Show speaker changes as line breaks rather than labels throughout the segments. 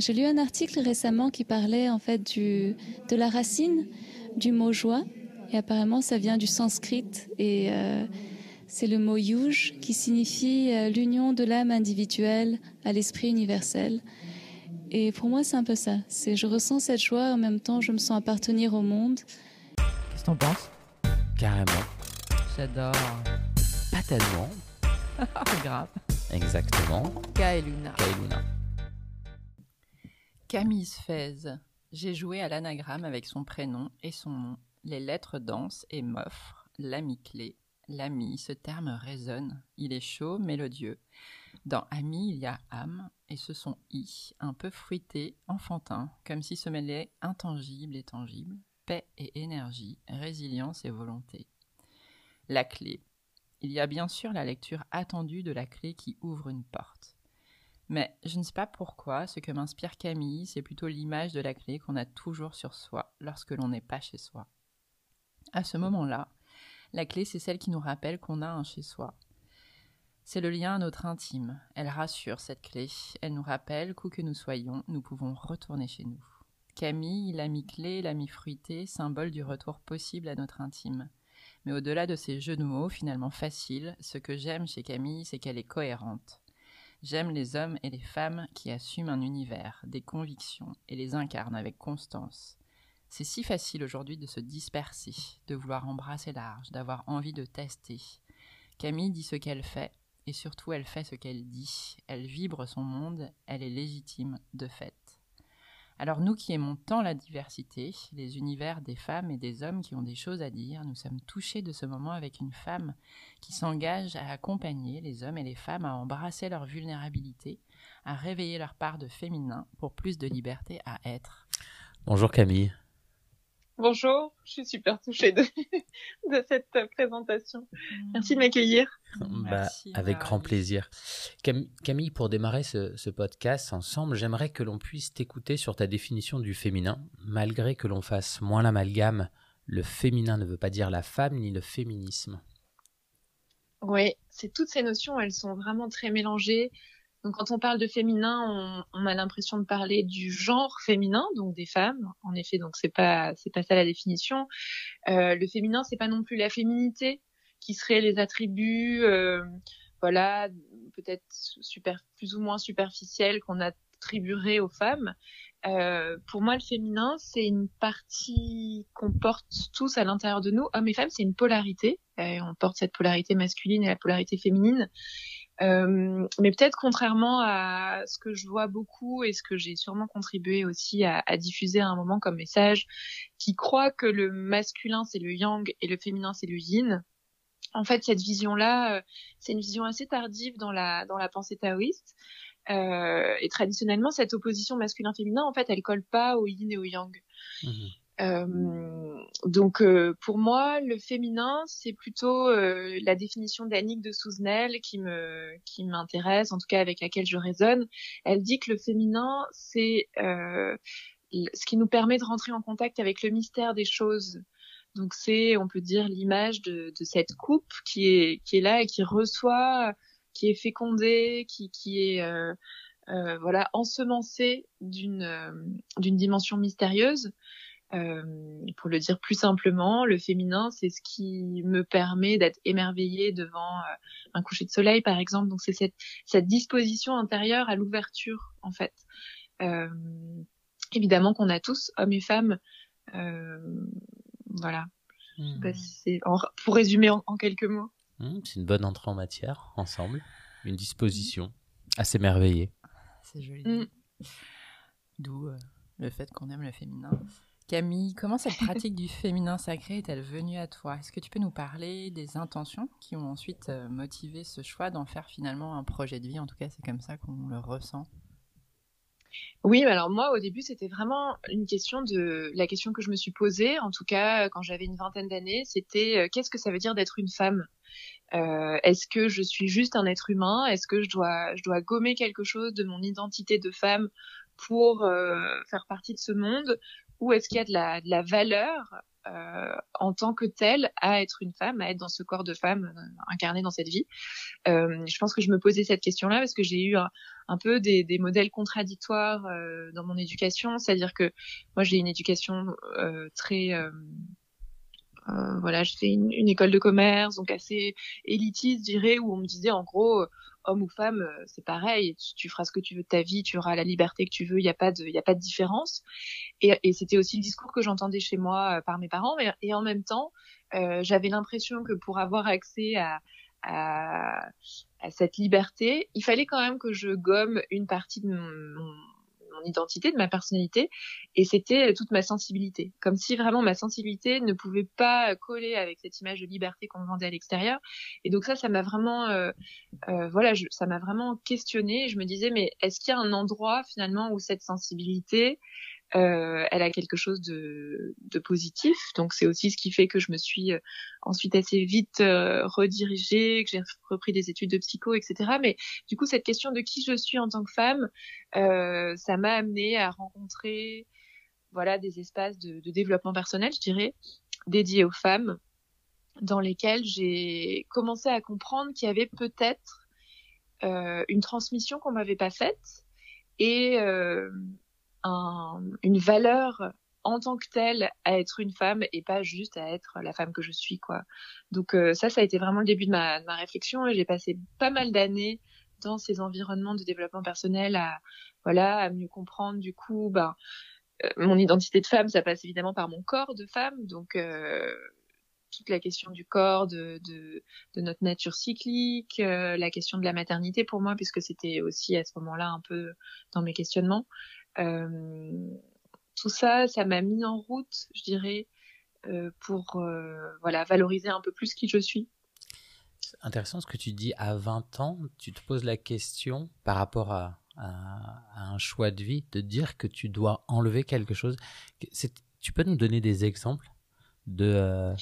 j'ai lu un article récemment qui parlait en fait du, de la racine du mot joie. Et apparemment, ça vient du sanskrit et euh, c'est le mot yuj qui signifie euh, l'union de l'âme individuelle à l'esprit universel. Et pour moi, c'est un peu ça. C'est je ressens cette joie en même temps, je me sens appartenir au monde.
Qu'est-ce que t'en penses?
Carrément.
J'adore.
Pas tellement.
Grave.
Exactement.
Kaeluna.
Kailuna.
Camille Sfez. J'ai joué à l'anagramme avec son prénom et son nom. Les lettres dansent et m'offrent l'ami clé. L'ami, ce terme résonne. Il est chaud, mélodieux. Dans ami, il y a âme et ce sont i, un peu fruité, enfantin, comme si se mêlaient intangible et tangible, paix et énergie, résilience et volonté. La clé. Il y a bien sûr la lecture attendue de la clé qui ouvre une porte. Mais je ne sais pas pourquoi, ce que m'inspire Camille, c'est plutôt l'image de la clé qu'on a toujours sur soi lorsque l'on n'est pas chez soi. À ce moment-là, la clé, c'est celle qui nous rappelle qu'on a un chez soi. C'est le lien à notre intime. Elle rassure cette clé. Elle nous rappelle qu'où que nous soyons, nous pouvons retourner chez nous. Camille, l'ami clé, l'ami fruité, symbole du retour possible à notre intime. Mais au-delà de ces jeux de mots finalement faciles, ce que j'aime chez Camille, c'est qu'elle est cohérente. J'aime les hommes et les femmes qui assument un univers, des convictions, et les incarnent avec constance. C'est si facile aujourd'hui de se disperser, de vouloir embrasser large, d'avoir envie de tester. Camille dit ce qu'elle fait, et surtout elle fait ce qu'elle dit. Elle vibre son monde, elle est légitime de fait. Alors nous qui aimons tant la diversité, les univers des femmes et des hommes qui ont des choses à dire, nous sommes touchés de ce moment avec une femme qui s'engage à accompagner les hommes et les femmes à embrasser leur vulnérabilité, à réveiller leur part de féminin pour plus de liberté à être.
Bonjour Camille.
Bonjour, je suis super touchée de, de cette présentation. Merci de m'accueillir.
Bah, avec grand plaisir. Cam- Camille, pour démarrer ce, ce podcast ensemble, j'aimerais que l'on puisse t'écouter sur ta définition du féminin. Malgré que l'on fasse moins l'amalgame, le féminin ne veut pas dire la femme ni le féminisme.
Oui, c'est toutes ces notions, elles sont vraiment très mélangées. Donc quand on parle de féminin, on, on a l'impression de parler du genre féminin, donc des femmes. En effet, donc c'est pas c'est pas ça la définition. Euh, le féminin, c'est pas non plus la féminité, qui seraient les attributs, euh, voilà, peut-être super plus ou moins superficiels qu'on attribuerait aux femmes. Euh, pour moi, le féminin, c'est une partie qu'on porte tous à l'intérieur de nous, hommes et femmes. C'est une polarité. Et on porte cette polarité masculine et la polarité féminine. Euh, mais peut-être contrairement à ce que je vois beaucoup et ce que j'ai sûrement contribué aussi à, diffuser à un moment comme message, qui croit que le masculin c'est le yang et le féminin c'est le yin. En fait, cette vision-là, euh, c'est une vision assez tardive dans la dans la pensée taoïste. Euh, et traditionnellement, cette opposition masculin-féminin, en fait, elle colle pas au yin et au yang.
Mmh.
Euh, donc euh, pour moi, le féminin, c'est plutôt euh, la définition d'Annick de Souzenel qui me qui m'intéresse, en tout cas avec laquelle je résonne. Elle dit que le féminin, c'est ce qui nous permet de rentrer en contact avec le mystère des choses. Donc c'est, on peut dire, l'image de, de cette coupe qui est qui est là et qui reçoit, qui est fécondée, qui qui est euh, voilà ensemencée d'une d'une dimension mystérieuse. Euh, pour le dire plus simplement, le féminin, c'est ce qui me permet d'être émerveillée devant euh, un coucher de soleil, par exemple. Donc c'est cette, cette disposition intérieure à l'ouverture, en fait. Euh, évidemment qu'on a tous, hommes et femmes, euh, voilà.
Mmh.
Bah, c'est en, pour résumer en, en quelques mots.
Mmh, c'est une bonne entrée en matière, ensemble. Une disposition à s'émerveiller.
C'est joli.
Mm.
D'où euh, le fait qu'on aime le féminin. Camille, comment cette pratique du féminin sacré est-elle venue à toi? Est-ce que tu peux nous parler des intentions qui ont ensuite euh, motivé ce choix d'en faire finalement un projet de vie? En tout cas, c'est comme ça qu'on le ressent.
Oui, alors moi, au début, c'était vraiment une question de la question que je me suis posée. En tout cas, quand j'avais une vingtaine d'années, c'était euh, qu'est-ce que ça veut dire d'être une femme? Euh, Est-ce que je suis juste un être humain? Est-ce que je dois, gommer quelque chose de mon identité de femme pour faire partie de ce monde? Ou est-ce qu'il y a de la, de la valeur euh, en tant que telle à être une femme, à être dans ce corps de femme euh, incarné dans cette vie? Euh, je pense que je me posais cette question-là parce que j'ai eu un, peu des, des, modèles contradictoires euh, dans mon éducation, c'est-à-dire que moi j'ai une éducation euh, très voilà, j'ai fait une, une, école de commerce, donc assez élitiste, je dirais, où on me disait en gros, homme ou femme, euh, c'est pareil. Tu, tu, feras ce que tu veux de ta vie, tu auras la liberté que tu veux. Il n'y a pas de, il a pas de différence. Et, et c'était aussi le discours que j'entendais chez moi euh, par mes parents. Et, et en même temps, euh, j'avais l'impression que pour avoir accès à, à, à, cette liberté, il fallait quand même que je gomme une partie de mon, identité, de ma personnalité, et c'était toute ma sensibilité. Comme si vraiment ma sensibilité ne pouvait pas coller avec cette image de liberté qu'on vendait à l'extérieur. Et donc ça, ça m'a vraiment, euh, euh, voilà, je, ça m'a vraiment questionné. Je me disais, mais est-ce qu'il y a un endroit finalement où cette sensibilité euh, elle a quelque chose de, de positif. Donc c'est aussi ce qui fait que je me suis euh, ensuite assez vite euh, redirigée, que j'ai repris des études de psycho, etc. Mais du coup cette question de qui je suis en tant que femme, euh, ça m'a amené à rencontrer voilà des espaces de, de développement personnel, je dirais, dédiés aux femmes, dans lesquels j'ai commencé à comprendre qu'il y avait peut-être euh, une transmission qu'on m'avait pas faite et euh, un, une valeur en tant que telle à être une femme et pas juste à être la femme que je suis quoi. Donc euh, ça ça a été vraiment le début de ma, de ma réflexion et j'ai passé pas mal d'années dans ces environnements de développement personnel à voilà à mieux comprendre du coup ben euh, mon identité de femme ça passe évidemment par mon corps de femme donc euh, toute la question du corps, de, de, de notre nature cyclique, euh, la question de la maternité pour moi, puisque c'était aussi à ce moment-là un peu dans mes questionnements. Euh, tout ça, ça m'a mis en route, je dirais, euh, pour euh, voilà valoriser un peu plus qui je suis.
Intéressant ce que tu dis. À 20 ans, tu te poses la question par rapport à, un choix de vie, de dire que tu dois enlever quelque chose. Tu peux nous donner des exemples de,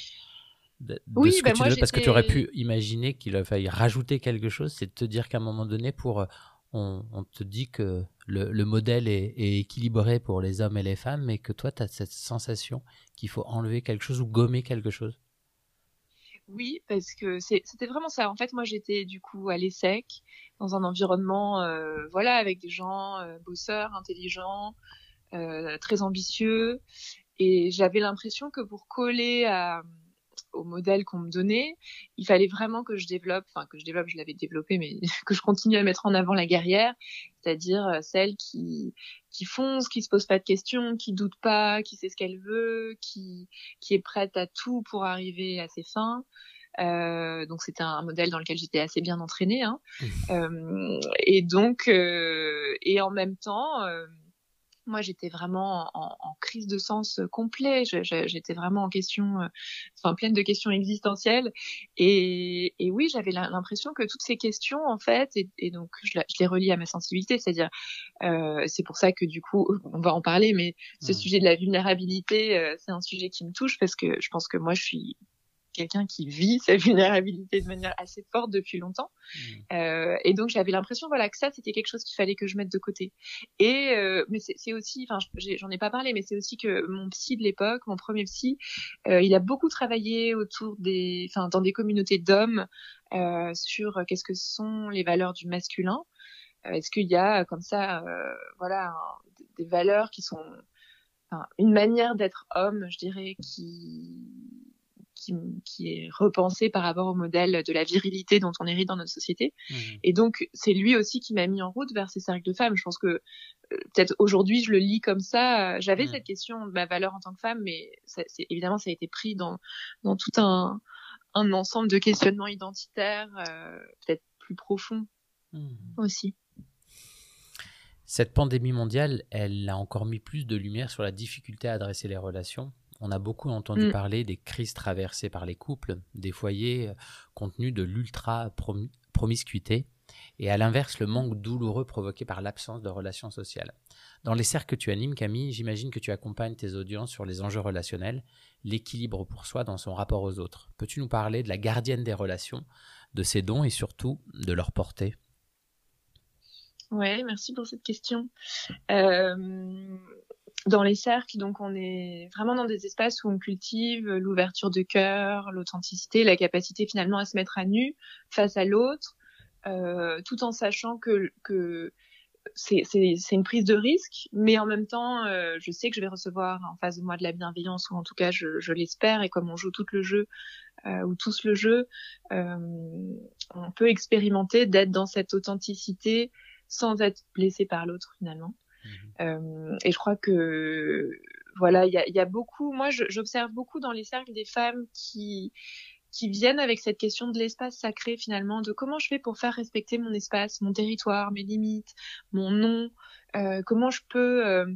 de, ce que
ben
tu
moi,
veux, parce que tu aurais pu imaginer qu'il a fallu rajouter quelque chose, c'est de te dire qu'à un moment donné, pour on, te dit que le, le modèle est, est, équilibré pour les hommes et les femmes, mais que toi, tu as cette sensation qu'il faut enlever quelque chose ou gommer quelque chose?
Oui, parce que c'était vraiment ça. En fait, moi, j'étais du coup à l'ESSEC, dans un environnement, euh, voilà, avec des gens euh, bosseurs, intelligents, euh, très ambitieux. Et j'avais l'impression que pour coller à au modèle qu'on me donnait, il fallait vraiment que je développe, enfin que je développe, je l'avais développé, mais que je continue à mettre en avant la guerrière, c'est-à-dire celle qui qui fonce, qui se pose pas de questions, qui doute pas, qui sait ce qu'elle veut, qui qui est prête à tout pour arriver à ses fins. Euh, donc c'était un modèle dans lequel j'étais assez bien entraînée, hein. Mmh. Euh, et donc euh, et en même temps moi j'étais vraiment en, en, crise de sens complet. J'étais vraiment en question euh, enfin pleine de questions existentielles. Et, et oui j'avais l'impression que toutes ces questions en fait et, et donc je, je, les relie à ma sensibilité. C'est-à-dire euh, c'est pour ça que du coup on va en parler mais ce mmh. sujet de la vulnérabilité euh, c'est un sujet qui me touche parce que je pense que moi je suis quelqu'un qui vit sa vulnérabilité de manière assez forte depuis longtemps. Mmh. Euh, et donc j'avais l'impression voilà que ça c'était quelque chose qu'il fallait que je mette de côté. Et euh, mais c'est aussi, enfin j'en ai pas parlé, mais c'est aussi que mon psy de l'époque, mon premier psy, euh, il a beaucoup travaillé autour des, enfin dans des communautés d'hommes sur qu'est-ce que sont les valeurs du masculin. Est-ce qu'il y a comme ça, voilà, des valeurs qui sont Enfin, une manière d'être homme, je dirais, qui qui, qui, est repensé par rapport au modèle de la virilité dont on hérite dans notre société. Mmh. Et donc, c'est lui aussi qui m'a mis en route vers ces cercles de femmes. Je pense que euh, peut-être aujourd'hui, je le lis comme ça. J'avais mmh. cette question de ma valeur en tant que femme, mais ça, évidemment, ça a été pris dans, dans tout un, un ensemble de questionnements identitaires, euh, peut-être plus profonds mmh. aussi.
Cette pandémie mondiale, elle a encore mis plus de lumière sur la difficulté à adresser les relations on a beaucoup entendu mmh. parler des crises traversées par les couples, des foyers euh, contenus de l'ultra-promiscuité, et à l'inverse, le manque douloureux provoqué par l'absence de relations sociales. Dans les cercles que tu animes, Camille, j'imagine que tu accompagnes tes audiences sur les enjeux relationnels, l'équilibre pour soi dans son rapport aux autres. Peux-tu nous parler de la gardienne des relations, de ses dons et surtout de leur portée?
Ouais, merci pour cette question. Euh, dans les cercles, donc on est vraiment dans des espaces où on cultive l'ouverture de cœur, l'authenticité, la capacité finalement à se mettre à nu face à l'autre, euh, tout en sachant que, que c'est une prise de risque, mais en même temps, euh, je sais que je vais recevoir en face de moi de la bienveillance, ou en tout cas, je, je l'espère, et comme on joue tout le jeu, euh, ou tous le jeu, euh, on peut expérimenter d'être dans cette authenticité sans être blessé par l'autre finalement. Mmh et je crois que voilà, il y a, beaucoup. Moi, j'observe beaucoup dans les cercles des femmes qui qui viennent avec cette question de l'espace sacré finalement, de comment je fais pour faire respecter mon espace, mon territoire, mes limites, mon nom, comment je peux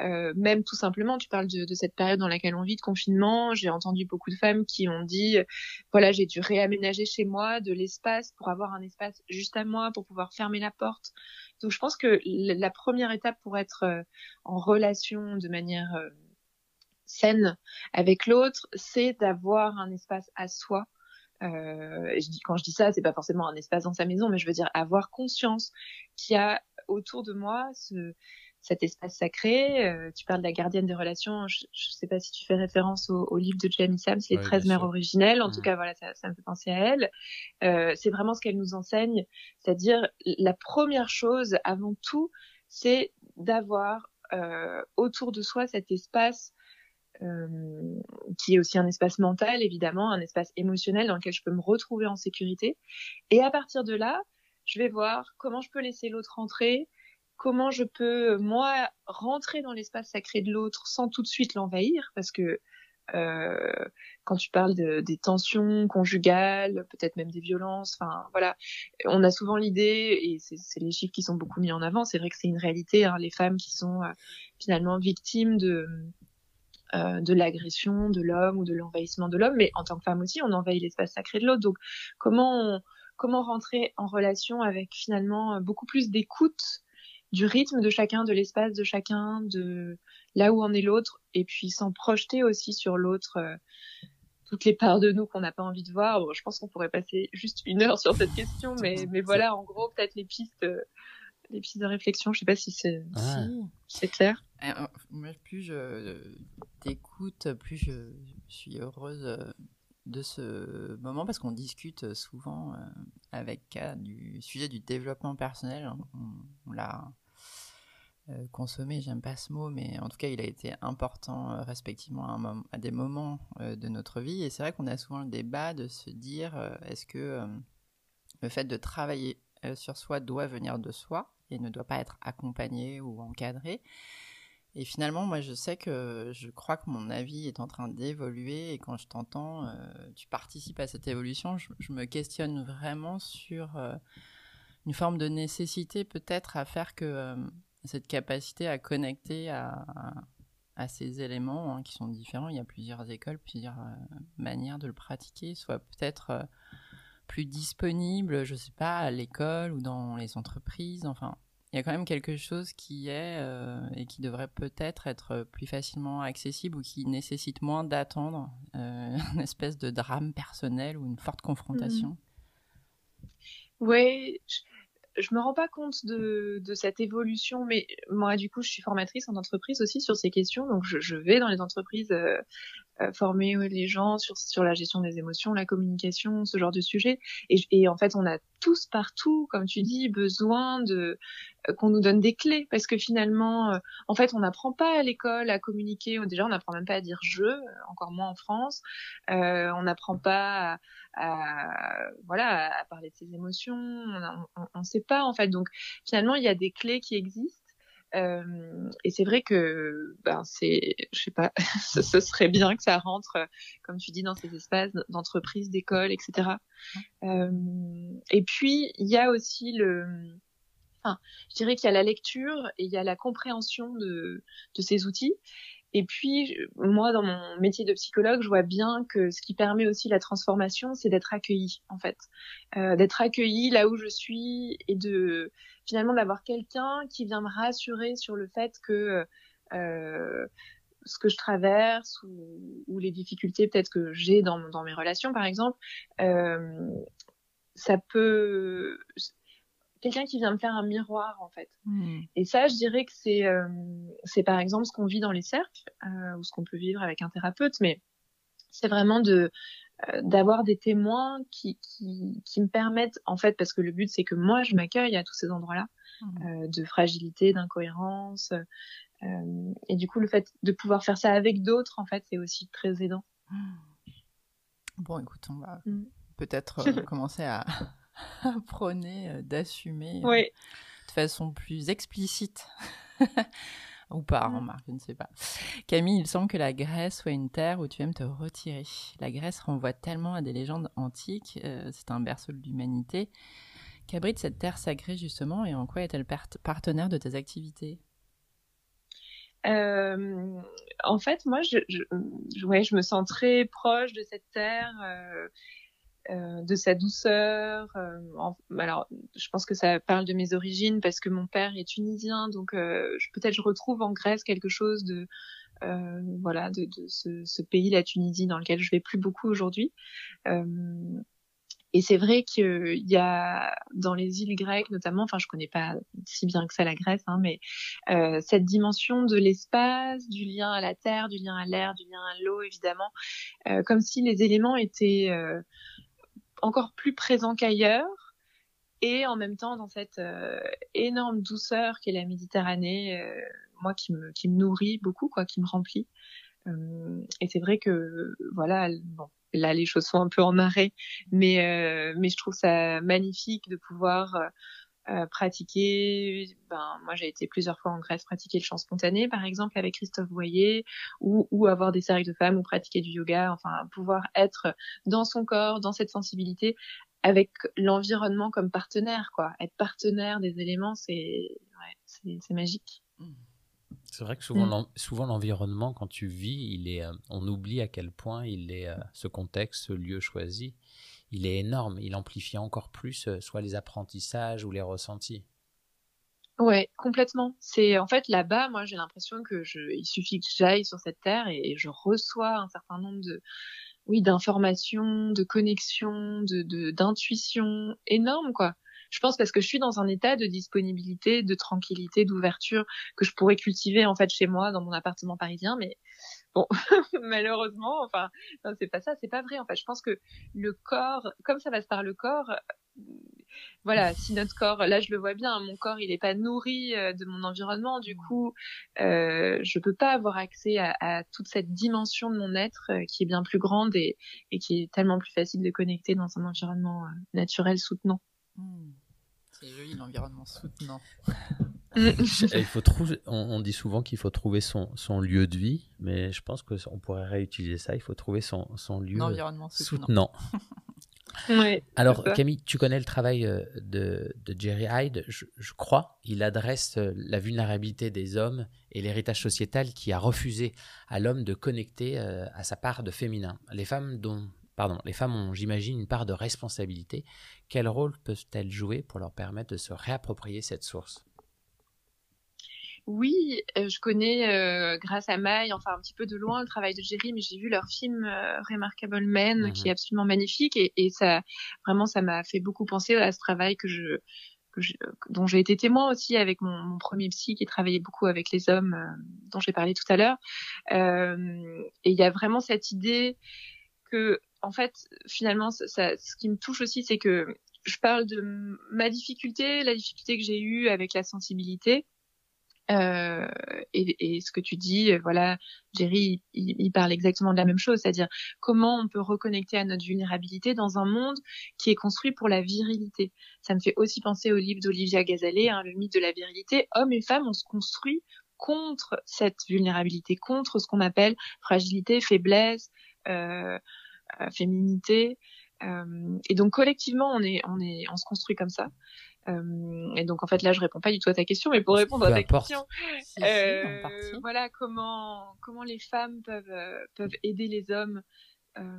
euh, même tout simplement, tu parles de, de, cette période dans laquelle on vit de confinement. J'ai entendu beaucoup de femmes qui ont dit, voilà, j'ai dû réaménager chez moi de l'espace pour avoir un espace juste à moi, pour pouvoir fermer la porte. Donc, je pense que la première étape pour être euh, en relation de manière euh, saine avec l'autre, c'est d'avoir un espace à soi. Euh, je dis, quand je dis ça, c'est pas forcément un espace dans sa maison, mais je veux dire avoir conscience qu'il y a autour de moi ce, cet espace sacré. Euh, tu parles de la gardienne des relations. Je ne sais pas si tu fais référence au, au livre de Jamie Sams, Les 13 mères originelles. En tout cas, voilà, ça, ça, me fait penser à elle. Euh, c'est vraiment ce qu'elle nous enseigne. C'est-à-dire, la première chose, avant tout, c'est d'avoir euh, autour de soi cet espace euh, qui est aussi un espace mental, évidemment, un espace émotionnel dans lequel je peux me retrouver en sécurité. Et à partir de là, je vais voir comment je peux laisser l'autre rentrer, comment je peux moi rentrer dans l'espace sacré de l'autre sans tout de suite l'envahir? Parce que euh, quand tu parles de, des tensions conjugales, peut-être même des violences, enfin voilà, on a souvent l'idée et c'est les chiffres qui sont beaucoup mis en avant. C'est vrai que c'est une réalité, hein, les femmes qui sont euh, finalement victimes de euh, de l'agression de l'homme ou de l'envahissement de l'homme, mais en tant que femme aussi, on envahit l'espace sacré de l'autre. Donc comment comment rentrer en relation avec finalement beaucoup plus d'écoute du rythme de chacun, de l'espace de chacun, de là où en est l'autre, et puis sans projeter aussi sur l'autre euh, toutes les parts de nous qu'on n'a pas envie de voir. Bon, je pense qu'on pourrait passer juste une heure sur cette question, mais, mais voilà, en gros, peut-être les pistes, euh, les pistes de réflexion. Je sais pas si c'est c'est clair.
Moi, plus je t'écoute, plus je suis heureuse de ce moment parce qu'on discute souvent euh, avec du sujet du développement personnel. On, l'a euh, consommé, j'aime pas ce mot, mais en tout cas, il a été important euh, respectivement à, des moments de notre vie. Et c'est vrai qu'on a souvent le débat de se dire est-ce que le fait de travailler sur soi doit venir de soi et ne doit pas être accompagné ou encadré et finalement, moi, je sais que je crois que mon avis est en train d'évoluer et quand je t'entends, euh, tu participes à cette évolution. Je, me questionne vraiment sur euh, une forme de nécessité peut-être à faire que euh, cette capacité à connecter à, ces éléments hein, qui sont différents. Il y a plusieurs écoles, plusieurs manières de le pratiquer, soit peut-être plus disponible, je sais pas, à l'école ou dans les entreprises. Enfin, il y a quand même quelque chose qui est euh, et qui devrait peut-être être plus facilement accessible ou qui nécessite moins d'attendre euh, une espèce de drame personnel ou une forte confrontation. Mmh.
Oui, je me rends pas compte de, de, cette évolution, mais moi, du coup, je suis formatrice en entreprise aussi sur ces questions, donc je, je vais dans les entreprises euh, euh former les gens sur, sur la gestion des émotions, la communication, ce genre de sujet. Et, et en fait, on a tous partout, comme tu dis, besoin de euh, qu'on nous donne des clés, parce que finalement, euh, en fait, on n'apprend pas à l'école à communiquer. Déjà, on n'apprend même pas à dire je, encore moins en France. on n'apprend pas à à, voilà, à parler de ses émotions. On ne sait pas en fait. Donc finalement, il y a des clés qui existent. Euh, et c'est vrai que, ben, c'est, je sais pas, ce, serait bien que ça rentre, comme tu dis, dans ces espaces d'entreprise, d'école, etc. Euh, et puis, il y a aussi le, enfin, je dirais qu'il y a la lecture et il y a la compréhension de, de ces outils. Et puis, moi, dans mon métier de psychologue, je vois bien que ce qui permet aussi la transformation, c'est d'être accueilli, en fait. Euh, d'être accueilli là où je suis et de finalement d'avoir quelqu'un qui vient me rassurer sur le fait que euh, ce que je traverse ou, les difficultés peut-être que j'ai dans, dans mes relations, par exemple, euh, ça peut quelqu'un qui vient me faire un miroir en fait. Mmh. Et ça, je dirais que c'est c'est par exemple ce qu'on vit dans les cercles ou ce qu'on peut vivre avec un thérapeute, mais c'est vraiment de d'avoir des témoins qui, qui, qui me permettent en fait parce que le but c'est que moi je m'accueille à tous ces endroits-là mmh. de fragilité, d'incohérence et du coup le fait de pouvoir faire ça avec d'autres en fait c'est aussi très aidant. Mmh.
Bon écoute, on va peut-être euh, commencer à, prôner euh, d'assumer euh, de façon plus explicite. Ou pas, remarque, je ne sais pas. Camille, il semble que la Grèce soit une terre où tu aimes te retirer. La Grèce renvoie tellement à des légendes antiques, c'est un berceau de l'humanité. Qu'abrite cette terre sacrée justement et en quoi est-elle partenaire de tes activités?
En fait, moi, je, je, je me sens très proche de cette terre. Euh, de sa douceur. Euh, alors, je pense que ça parle de mes origines parce que mon père est tunisien, donc euh, peut-être je retrouve en Grèce quelque chose de voilà de, de ce, ce, pays, la Tunisie, dans lequel je vais plus beaucoup aujourd'hui. Et c'est vrai qu'il y a dans les îles grecques notamment, enfin je connais pas si bien que ça la Grèce, hein, mais euh, cette dimension de l'espace, du lien à la terre, du lien à l'air, du lien à l'eau évidemment, euh, comme si les éléments étaient euh, encore plus présent qu'ailleurs et en même temps dans cette euh, énorme douceur qu'est la Méditerranée, euh, moi qui me, qui me nourrit beaucoup, quoi, qui me remplit. Euh, et c'est vrai que voilà, bon, là les choses sont un peu en arrêt, mais mais je trouve ça magnifique de pouvoir euh, pratiquer, ben moi j'ai été plusieurs fois en Grèce pratiquer le chant spontané par exemple avec Christophe Boyer ou, ou avoir des cercles de femmes ou pratiquer du yoga, enfin pouvoir être dans son corps, dans cette sensibilité avec l'environnement comme partenaire quoi, être partenaire des éléments c'est ouais, c'est magique. Mmh.
C'est vrai que souvent, mmh. souvent l'environnement, quand tu vis, il est, euh, on oublie à quel point il est euh, ce contexte, ce lieu choisi il est énorme. Il amplifie encore plus euh, soit les apprentissages ou les ressentis.
Ouais, complètement. C'est en fait là-bas, moi j'ai l'impression que je, il suffit que j'aille sur cette terre et, je reçois un certain nombre de, oui, d'informations, de connexions, de d'intuitions énormes quoi. Je pense parce que je suis dans un état de disponibilité, de tranquillité, d'ouverture que je pourrais cultiver en fait chez moi dans mon appartement parisien, mais Bon, malheureusement, enfin, c'est pas ça, c'est pas vrai. En fait, je pense que le corps, comme ça passe par le corps, euh, voilà, si notre corps, là je le vois bien, mon corps il est pas nourri euh, de mon environnement, du coup, euh, je peux pas avoir accès à, toute cette dimension de mon être euh, qui est bien plus grande et, qui est tellement plus facile de connecter dans un environnement naturel soutenant.
Mmh. C'est joli l'environnement soutenant.
il faut trouver, on, dit souvent qu'il faut trouver son, son, lieu de vie, mais je pense qu'on pourrait réutiliser ça. Il faut trouver son, son lieu soutenant. Alors, Camille, tu connais le travail euh, de, de Jerry Hyde, je, crois. Il adresse euh, la vulnérabilité des hommes et l'héritage sociétal qui a refusé à l'homme de connecter euh, à sa part de féminin. Les femmes, dont, pardon, les femmes ont, j'imagine, une part de responsabilité. Quel rôle peuvent-elles jouer pour leur permettre de se réapproprier cette source?
Oui, euh, je connais euh, grâce à Maï, enfin un petit peu de loin le travail de Jerry, mais j'ai vu leur film euh, Remarkable Men mhm. qui est absolument magnifique et, et ça vraiment ça m'a fait beaucoup penser à ce travail que je, que je dont j'ai été témoin aussi avec mon, mon, premier psy qui travaillait beaucoup avec les hommes dont j'ai parlé tout à l'heure. et il y a vraiment cette idée que en fait finalement ce qui me touche aussi c'est que je parle de ma difficulté, la difficulté que j'ai eue avec la sensibilité euh, et, ce que tu dis, voilà, Jerry, il, parle exactement de la même chose, c'est-à-dire comment on peut reconnecter à notre vulnérabilité dans un monde qui est construit pour la virilité. Ça me fait aussi penser au livre d'Olivia Gazalet, hein, le mythe de la virilité. Hommes et femmes, on se construit contre cette vulnérabilité, contre ce qu'on appelle fragilité, faiblesse, euh féminité. Euh, et donc collectivement, on est, on est, on se construit comme ça. Euh, et donc en fait là je réponds pas du tout à ta question, mais pour répondre à ta question, euh, voilà comment comment les femmes peuvent euh, peuvent aider les hommes. Euh,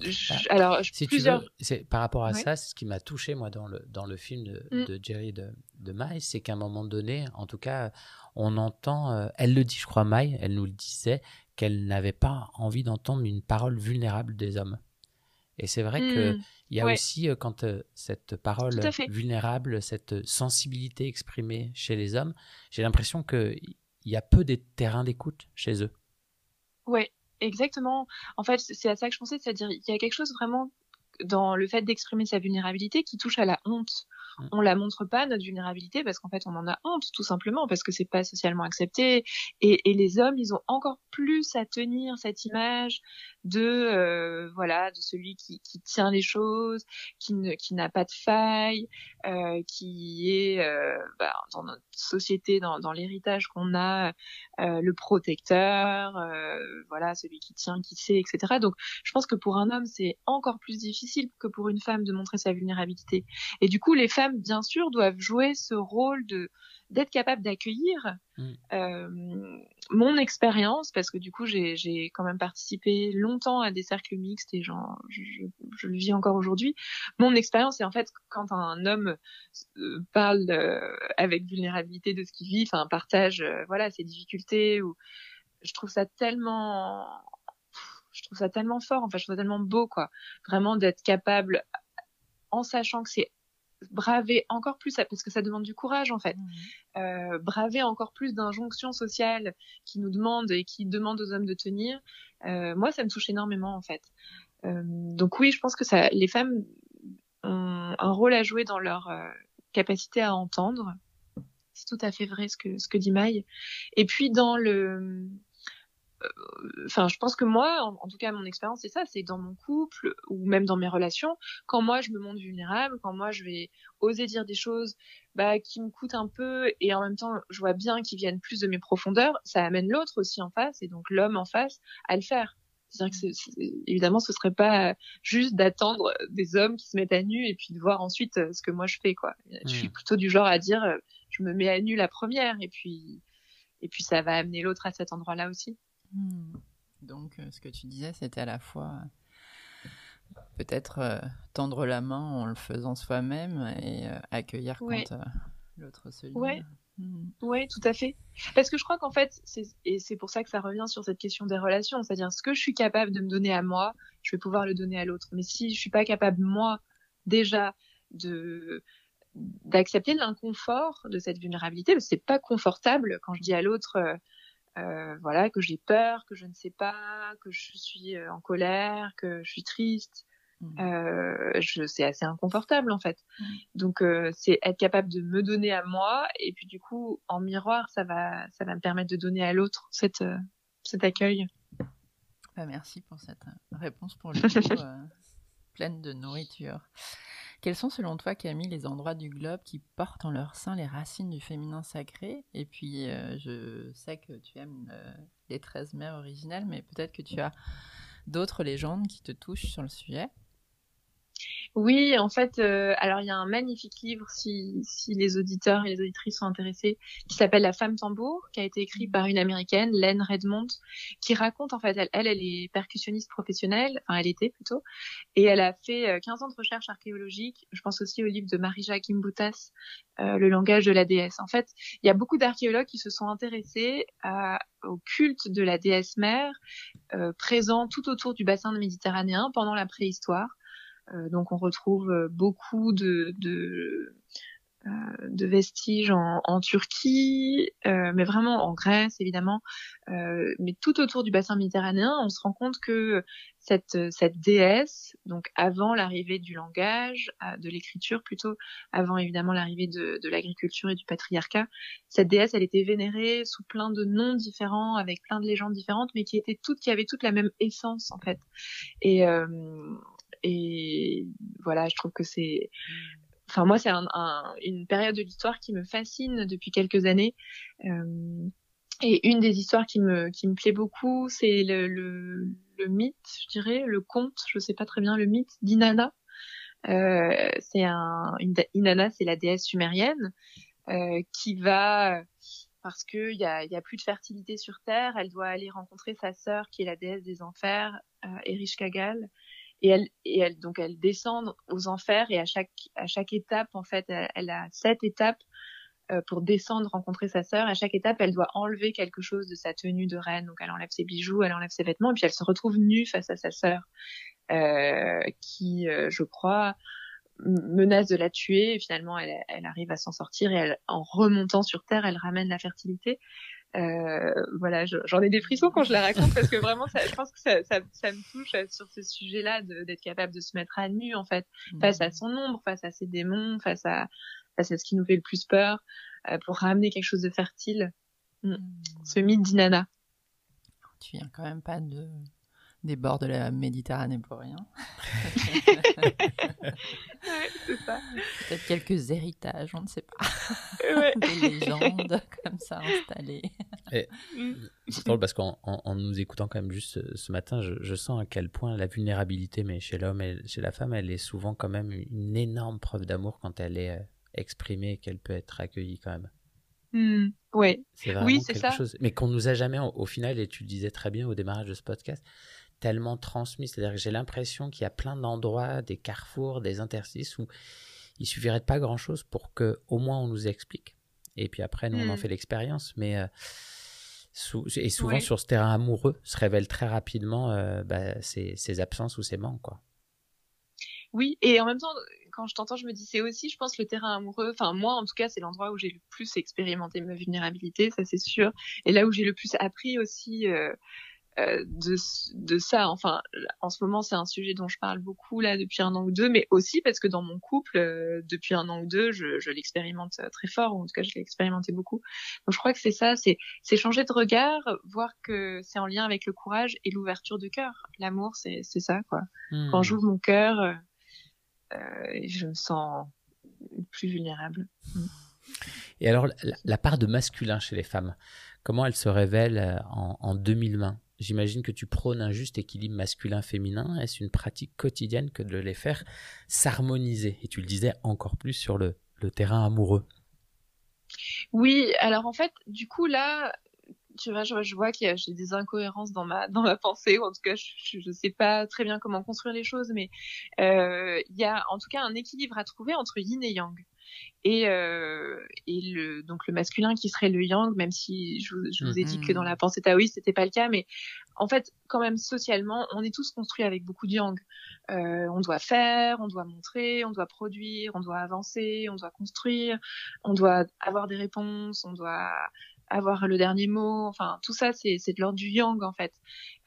je, bah, alors si plusieurs... tu veux, par rapport à ça, c'est ce qui m'a touché moi dans le dans le film de, mm. de Jerry de, de Maï, c'est qu'à un moment donné, en tout cas, on entend, elle le dit, je crois Maï, elle nous le disait, qu'elle n'avait pas envie d'entendre une parole vulnérable des hommes Et c'est vrai que
Mmh.
il y a
Ouais.
aussi euh, quand euh, cette parole vulnérable, cette sensibilité exprimée chez les hommes, j'ai l'impression que il y a peu des terrains d'écoute chez eux.
Ouais, exactement. En fait, c'est à ça que je pensais, c'est-à-dire il y a quelque chose vraiment dans le fait d'exprimer sa vulnérabilité qui touche à la honte.
Mm.
On la montre pas notre vulnérabilité parce qu'en fait on en a honte tout simplement parce que c'est pas socialement accepté et, et les hommes ils ont encore plus à tenir cette image de euh, voilà de celui qui, qui tient les choses, qui ne qui n'a pas de faille, euh, qui est euh, bah, dans notre société dans, dans l'héritage qu'on a euh, le protecteur, euh, voilà, celui qui tient, qui sait, etc. Donc, je pense que pour un homme, c'est encore plus difficile que pour une femme de montrer sa vulnérabilité. Et du coup, les femmes, bien sûr, doivent jouer ce rôle de d'être capable d'accueillir
Mm.
euh, mon expérience, parce que du coup, j'ai quand même participé longtemps à des cercles mixtes et genre, je, je, je le vis encore aujourd'hui. Mon expérience, c'est en fait quand un homme euh, parle euh, avec vulnérabilité de ce qu'il vit, enfin partage voilà ses difficultés ou je trouve ça tellement je trouve ça tellement fort enfin je trouve ça tellement beau quoi vraiment d'être capable en sachant que c'est braver encore plus parce que ça demande du courage en fait. Euh, braver encore plus d'injonctions sociales qui nous demandent et qui demandent aux hommes de tenir euh, moi ça me touche énormément en fait. Euh, donc oui je pense que ça les femmes ont un rôle à jouer dans leur capacité à entendre. C'est tout à fait vrai ce que ce que dit Maï. Et puis dans le enfin, je pense que moi, en, en tout cas, mon expérience, c'est ça, c'est dans mon couple ou même dans mes relations, quand moi je me montre vulnérable, quand moi je vais oser dire des choses bah, qui me coûtent un peu et en même temps, je vois bien qu'ils viennent plus de mes profondeurs, ça amène l'autre aussi en face et donc l'homme en face à le faire. C'est-à-dire que évidemment, ce serait pas juste d'attendre des hommes qui se mettent à nu et puis de voir ensuite ce que moi je fais, quoi. Mmh. Je suis plutôt du genre à dire, je me mets à nu la première et puis, et puis ça va amener l'autre à cet endroit-là aussi.
Mmh. Donc, euh, ce que tu disais, c'était à la fois euh, peut-être euh, tendre la main en le faisant soi-même et euh, accueillir
ouais.
quand euh, l'autre se.
Ouais. Mmh. Oui, tout à fait. Parce que je crois qu'en fait, et c'est pour ça que ça revient sur cette question des relations, c'est-à-dire ce que je suis capable de me donner à moi, je vais pouvoir le donner à l'autre. Mais si je suis pas capable, moi, déjà, de d'accepter l'inconfort de cette vulnérabilité, parce que c'est pas confortable quand je dis à l'autre, euh, voilà, que j'ai peur, que je ne sais pas, que je suis en colère, que je suis triste. Mmh. Euh, je, c'est assez inconfortable en fait. Mmh. Donc euh, c'est être capable de me donner à moi et puis du coup en miroir ça va ça va me permettre de donner à l'autre cette euh, cet accueil.
Bah, merci pour cette réponse pour le coup euh, pleine de nourriture. Quels sont selon toi Camille les endroits du globe qui portent en leur sein les racines du féminin sacré? Et puis euh, je sais que tu aimes les 13 mères originales mais peut-être que tu as d'autres légendes qui te touchent sur le sujet.
Oui, en fait, euh, alors il y a un magnifique livre, si, si les auditeurs et les auditrices sont intéressés, qui s'appelle La femme tambour, qui a été écrit par une américaine, Len Redmond, qui raconte, en fait, elle, elle, elle est percussionniste professionnelle, enfin elle était plutôt, et elle a fait 15 ans de recherche archéologique. Je pense aussi au livre de Marie-Jacques Imboutas, euh, Le langage de la déesse. En fait, il y a beaucoup d'archéologues qui se sont intéressés à, au culte de la déesse mère, euh, présent tout autour du bassin méditerranéen pendant la préhistoire. Euh, donc on retrouve beaucoup de, de, euh, de vestiges en, en Turquie, euh, mais vraiment en Grèce évidemment, mais tout autour du bassin méditerranéen, on se rend compte que cette, cette déesse, donc avant l'arrivée du langage, de l'écriture plutôt, avant évidemment l'arrivée de, de l'agriculture et du patriarcat, cette déesse, elle était vénérée sous plein de noms différents, avec plein de légendes différentes, mais qui étaient toutes, qui avaient toutes la même essence en fait. Et et voilà, je trouve que c'est, enfin moi c'est un, un, une période de l'histoire qui me fascine depuis quelques années. Euh, et une des histoires qui me qui me plaît beaucoup, c'est le, le, le mythe, je dirais, le conte, je sais pas très bien le mythe d'Inanna. Euh, c'est un une, Inanna, c'est la déesse sumérienne euh, qui va parce que il y a, y a plus de fertilité sur terre, elle doit aller rencontrer sa sœur qui est la déesse des enfers, euh, Erishkagal et elle et elle donc elle descend aux enfers et à chaque à chaque étape en fait elle, a sept étapes euh, pour descendre rencontrer sa sœur. À chaque étape elle doit enlever quelque chose de sa tenue de reine. Donc elle enlève ses bijoux elle enlève ses vêtements et puis elle se retrouve nue face à sa sœur qui, je crois, menace de la tuer. Et finalement elle, elle arrive à s'en sortir et elle, en remontant sur terre elle ramène la fertilité euh, voilà j'en ai des frissons quand je la raconte parce que vraiment ça, je pense que ça, ça, ça me touche euh, sur ce sujet là d'être capable de se mettre à nu en fait mmh. face à son ombre face à ses démons face à face à ce qui nous fait le plus peur euh, pour ramener quelque chose de fertile mmh. Mmh. ce mythe d'Inanna
tu viens quand même pas de des bords de la Méditerranée pour rien.
c'est ça.
Peut-être quelques héritages, on ne sait pas. Des légendes comme ça installées.
Mm. C'est drôle parce qu'en nous écoutant quand même juste ce, matin, je, sens à quel point la vulnérabilité, mais chez l'homme et chez la femme, elle est souvent quand même une énorme preuve d'amour quand elle est euh, exprimée et qu'elle peut être accueillie quand même.
Mm. Ouais.
C'est vraiment oui, quelque ça. chose. Mais qu'on nous a jamais, au, final, et tu le disais très bien au démarrage de ce podcast, tellement transmis. C'est-à-dire que j'ai l'impression qu'il y a plein d'endroits, des carrefours, des interstices où il suffirait de pas grand-chose pour que au moins on nous explique. Et puis après, nous, on en hmm. fait l'expérience. Mais euh, et souvent sur ce terrain amoureux se révèlent très rapidement euh, bah, ces, absences ou ces manques. Quoi.
Oui, et en même temps, quand je t'entends, je me dis c'est aussi, je pense, le terrain amoureux. Enfin, moi, en tout cas, c'est l'endroit où j'ai le plus expérimenté ma vulnérabilité, ça c'est sûr. Et là où j'ai le plus appris aussi. Euh, euh, de, de ça. Enfin, en ce moment, c'est un sujet dont je parle beaucoup là depuis un an ou deux, mais aussi parce que dans mon couple, euh, depuis un an ou deux, je, je l'expérimente très fort, ou en tout cas, je l'ai expérimenté beaucoup. Donc, je crois que c'est ça, c'est c'est changer de regard, voir que c'est en lien avec le courage et l'ouverture de cœur. L'amour, c'est c'est ça, quoi. Hmm. Quand j'ouvre mon cœur, euh, euh, je me sens plus vulnérable.
Et alors, la, la, part de masculin chez les femmes, comment elle se révèle en, en 2020 J'imagine que tu prônes un juste équilibre masculin-féminin. Est-ce une pratique quotidienne que de les faire s'harmoniser? Et tu le disais encore plus sur le, terrain amoureux.
Oui, alors en fait, du coup là, tu vois, je, vois y a des incohérences dans ma dans ma pensée, ou en tout cas, je ne sais pas très bien comment construire les choses, mais euh, il y a en tout cas un équilibre à trouver entre yin et yang et, euh, et le, donc le masculin qui serait le yang, même si je, vous ai dit que dans la pensée taoïste c'était pas le cas, mais en fait quand même socialement on est tous construits avec beaucoup de yang. Euh, on doit faire, on doit montrer, on doit produire, on doit avancer, on doit construire, on doit avoir des réponses, on doit avoir le dernier mot. Enfin, tout ça, c'est, c'est de l'ordre du yang, en fait.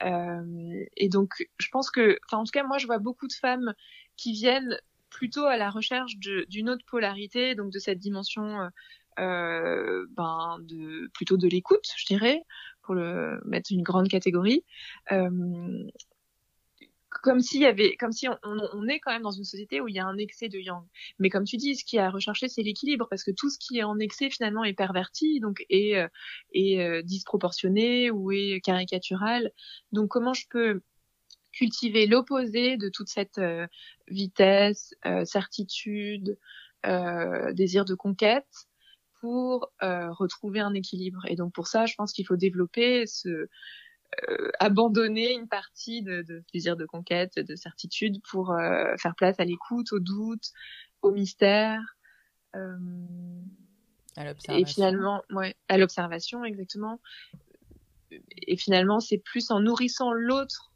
Euh, et donc, je pense que, enfin, en tout cas, moi, je vois beaucoup de femmes qui viennent plutôt à la recherche d'une autre polarité, donc de cette dimension euh, euh, ben de plutôt de l'écoute, je dirais, pour le mettre une grande catégorie. Euh, comme s'il y avait, comme si on, est quand même dans une société où il y a un excès de yang. Mais comme tu dis, ce qui est à rechercher, c'est l'équilibre, parce que tout ce qui est en excès finalement est perverti, donc est, euh, est euh, disproportionné ou est caricatural. Donc comment je peux cultiver l'opposé de toute cette euh, vitesse, euh, certitude, euh, désir de conquête pour retrouver un équilibre. Et donc pour ça, je pense qu'il faut développer ce abandonner une partie de, de, désir de conquête, de certitude pour faire place à l'écoute, au doute, au mystère. et finalement, ouais, à l'observation exactement. Et finalement, c'est plus en nourrissant l'autre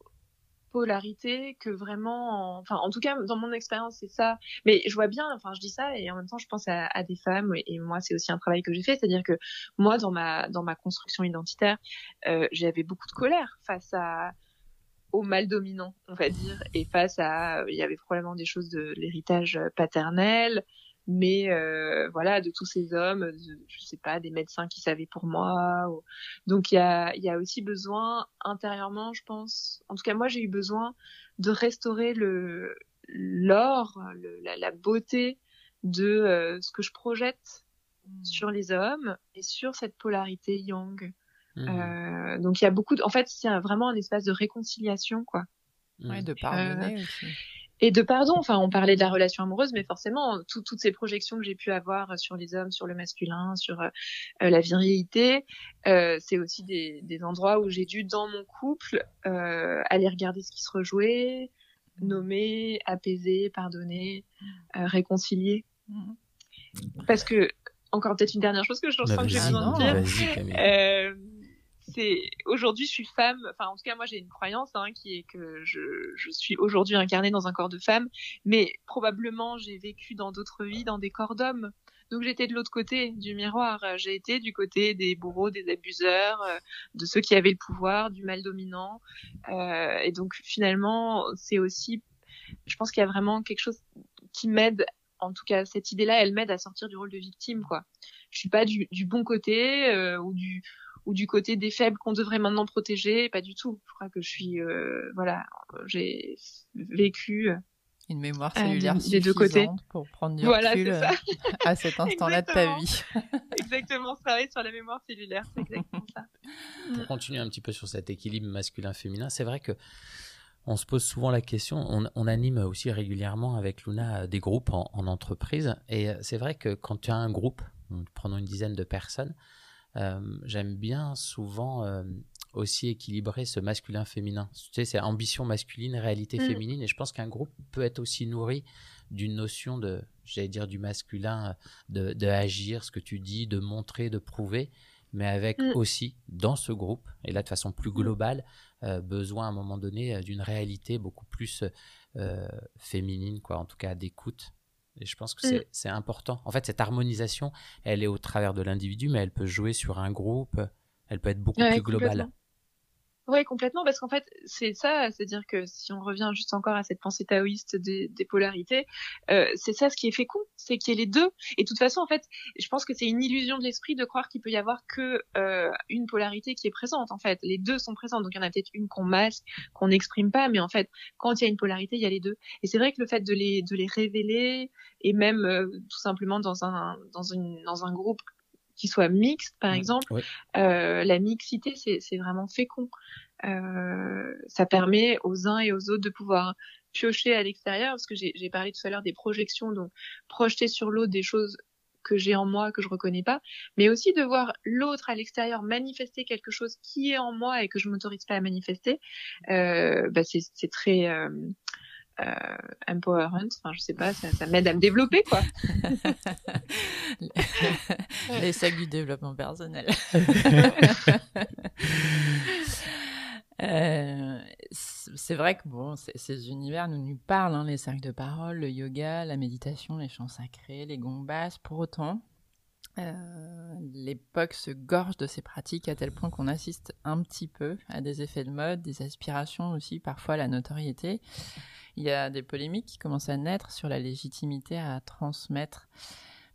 polarité que vraiment, enfin, en tout cas, dans mon expérience, c'est ça. Mais je vois bien, enfin, je dis ça et en même temps, je pense à, des femmes et, moi, c'est aussi un travail que j'ai fait, c'est-à-dire que moi, dans ma dans ma construction identitaire, euh, j'avais beaucoup de colère face au mal dominant, on va dire, et face à, il y avait probablement des choses de l'héritage paternel, mais euh, voilà de tous ces hommes je sais pas des médecins qui savaient pour moi donc il y a il y a aussi besoin intérieurement je pense en tout cas moi j'ai eu besoin de restaurer le l'or la, la, beauté de euh, ce que je projette mmh. sur les hommes et sur cette polarité yang mmh. euh, donc il y a beaucoup de, en fait c'est vraiment un espace de réconciliation quoi
ouais, de pardonner euh, aussi
et de pardon. Enfin, on parlait de la relation amoureuse, mais forcément, toutes ces projections que j'ai pu avoir sur les hommes, sur le masculin, sur euh, la virilité, euh, c'est aussi des, des, endroits où j'ai dû, dans mon couple, euh, aller regarder ce qui se rejouait, nommer, apaiser, pardonner, euh, réconcilier. Mmh. Parce que, encore peut-être une dernière chose que je sens que j'ai besoin de dire c'est aujourd'hui je suis femme. Enfin, en tout cas, moi j'ai une croyance hein, qui est que je, je suis aujourd'hui incarnée dans un corps de femme, mais probablement j'ai vécu dans d'autres vies dans des corps d'hommes. Donc j'étais de l'autre côté du miroir. J'ai été du côté des bourreaux, des abuseurs, euh, de ceux qui avaient le pouvoir, du mal dominant. Euh, et donc finalement, c'est aussi, je pense qu'il y a vraiment quelque chose qui m'aide. En tout cas, cette idée-là, elle m'aide à sortir du rôle de victime, quoi. Je suis pas du, du bon côté euh, ou du ou du côté des faibles qu'on devrait maintenant protéger, pas du tout. Je crois que je suis, euh, voilà, j'ai vécu
une mémoire euh, cellulaire des deux côtés pour prendre du voilà, recul euh, à cet instant-là de ta vie.
exactement, travailler sur la mémoire cellulaire, c'est exactement ça.
Pour continuer un petit peu sur cet équilibre masculin-féminin, c'est vrai que on se pose souvent la question, on, anime aussi régulièrement avec Luna des groupes en, entreprise, et c'est vrai que quand tu as un groupe, prenons une dizaine de personnes, euh, j'aime bien souvent aussi équilibrer ce masculin-féminin. Tu sais, c'est ambition masculine, réalité mm. féminine. Et je pense qu'un groupe peut être aussi nourri d'une notion de, j'allais dire, du masculin, de, de, agir, ce que tu dis, de montrer, de prouver, mais avec mm. aussi, dans ce groupe, et là de façon plus mm. globale, euh, besoin à un moment donné d'une réalité beaucoup plus euh, féminine, quoi, en tout cas d'écoute. Et je pense que c'est important. En fait, cette harmonisation, elle est au travers de l'individu, mais elle peut jouer sur un groupe, elle peut être beaucoup plus globale.
Oui, complètement, parce qu'en fait, c'est ça, c'est-à-dire que si on revient juste encore à cette pensée taoïste des, polarités, euh, c'est ça ce qui est fécond, c'est qu'il y ait les deux. Et de toute façon, en fait, je pense que c'est une illusion de l'esprit de croire qu'il peut y avoir que euh, une polarité qui est présente. En fait, les deux sont présents. Donc il y en a peut-être une qu'on masque, qu'on n'exprime pas, mais en fait, quand il y a une polarité, il y a les deux. Et c'est vrai que le fait de les de les révéler et même euh, tout simplement dans un dans une dans un groupe qui soit mixte, par mmh, exemple. Euh, la mixité, c'est vraiment fécond. Euh, ça permet aux uns et aux autres de pouvoir piocher à l'extérieur, parce que j'ai parlé tout à l'heure des projections, donc projeter sur l'autre des choses que j'ai en moi que je reconnais pas, mais aussi de voir l'autre à l'extérieur manifester quelque chose qui est en moi et que je m'autorise pas à manifester. Euh, bah c'est très euh, euh, empowerment, enfin je sais pas, ça, ça m'aide à me développer quoi.
Les sacs du développement personnel. euh, c'est vrai que bon, ces univers nous, nous parlent, hein, les cercles de parole, le yoga, la méditation, les chants sacrés, les gongbas. Pour autant, euh, l'époque se gorge de ces pratiques à tel point qu'on assiste un petit peu à des effets de mode, des aspirations aussi, parfois à la notoriété. Il y a des polémiques qui commencent à naître sur la légitimité à transmettre.